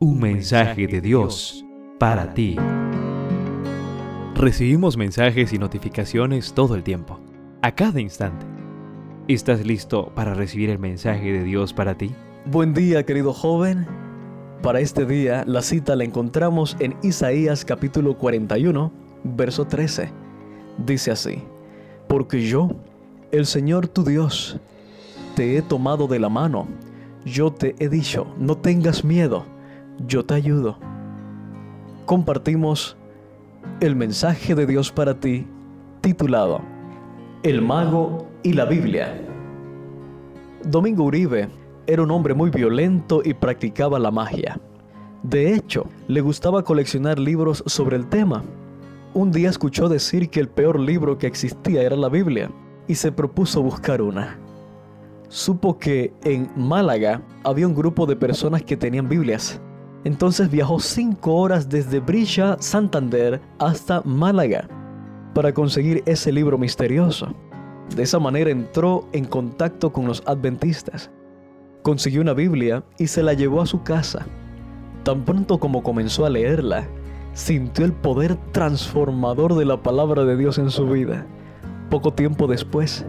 Un mensaje de Dios para ti. Recibimos mensajes y notificaciones todo el tiempo, a cada instante. ¿Estás listo para recibir el mensaje de Dios para ti? Buen día, querido joven. Para este día, la cita la encontramos en Isaías capítulo 41, verso 13. Dice así, Porque yo, el Señor tu Dios, te he tomado de la mano, yo te he dicho, no tengas miedo yo te ayudo. Compartimos el mensaje de Dios para ti titulado El mago y la Biblia. Domingo Uribe era un hombre muy violento y practicaba la magia. De hecho, le gustaba coleccionar libros sobre el tema. Un día escuchó decir que el peor libro que existía era la Biblia y se propuso buscar una. Supo que en Málaga había un grupo de personas que tenían Biblias entonces viajó cinco horas desde Brilla, Santander, hasta Málaga para conseguir ese libro misterioso. De esa manera entró en contacto con los adventistas. Consiguió una Biblia y se la llevó a su casa. Tan pronto como comenzó a leerla, sintió el poder transformador de la palabra de Dios en su vida. Poco tiempo después,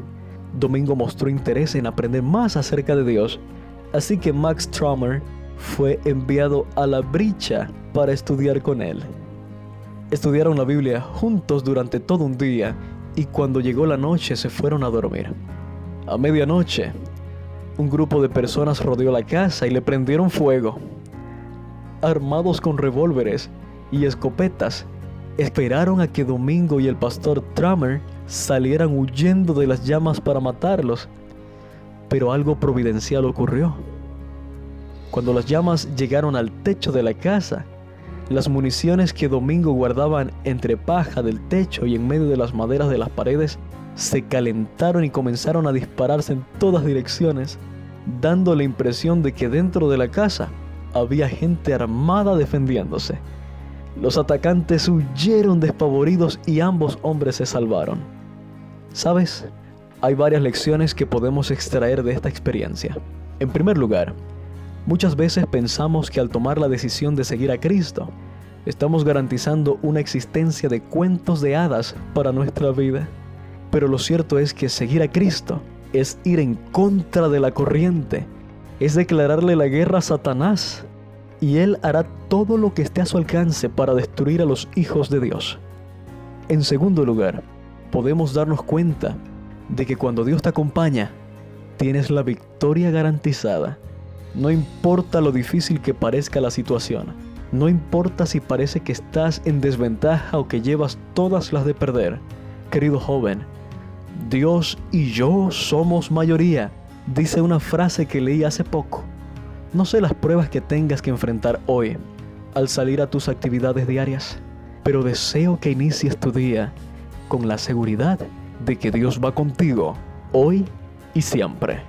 Domingo mostró interés en aprender más acerca de Dios, así que Max Traumer fue enviado a la bricha para estudiar con él. Estudiaron la Biblia juntos durante todo un día y cuando llegó la noche se fueron a dormir. A medianoche, un grupo de personas rodeó la casa y le prendieron fuego. Armados con revólveres y escopetas, esperaron a que Domingo y el pastor Trummer salieran huyendo de las llamas para matarlos. Pero algo providencial ocurrió. Cuando las llamas llegaron al techo de la casa, las municiones que Domingo guardaban entre paja del techo y en medio de las maderas de las paredes se calentaron y comenzaron a dispararse en todas direcciones, dando la impresión de que dentro de la casa había gente armada defendiéndose. Los atacantes huyeron despavoridos y ambos hombres se salvaron. ¿Sabes? Hay varias lecciones que podemos extraer de esta experiencia. En primer lugar, Muchas veces pensamos que al tomar la decisión de seguir a Cristo, estamos garantizando una existencia de cuentos de hadas para nuestra vida. Pero lo cierto es que seguir a Cristo es ir en contra de la corriente, es declararle la guerra a Satanás, y Él hará todo lo que esté a su alcance para destruir a los hijos de Dios. En segundo lugar, podemos darnos cuenta de que cuando Dios te acompaña, tienes la victoria garantizada. No importa lo difícil que parezca la situación. No importa si parece que estás en desventaja o que llevas todas las de perder. Querido joven, Dios y yo somos mayoría, dice una frase que leí hace poco. No sé las pruebas que tengas que enfrentar hoy al salir a tus actividades diarias, pero deseo que inicies tu día con la seguridad de que Dios va contigo hoy y siempre.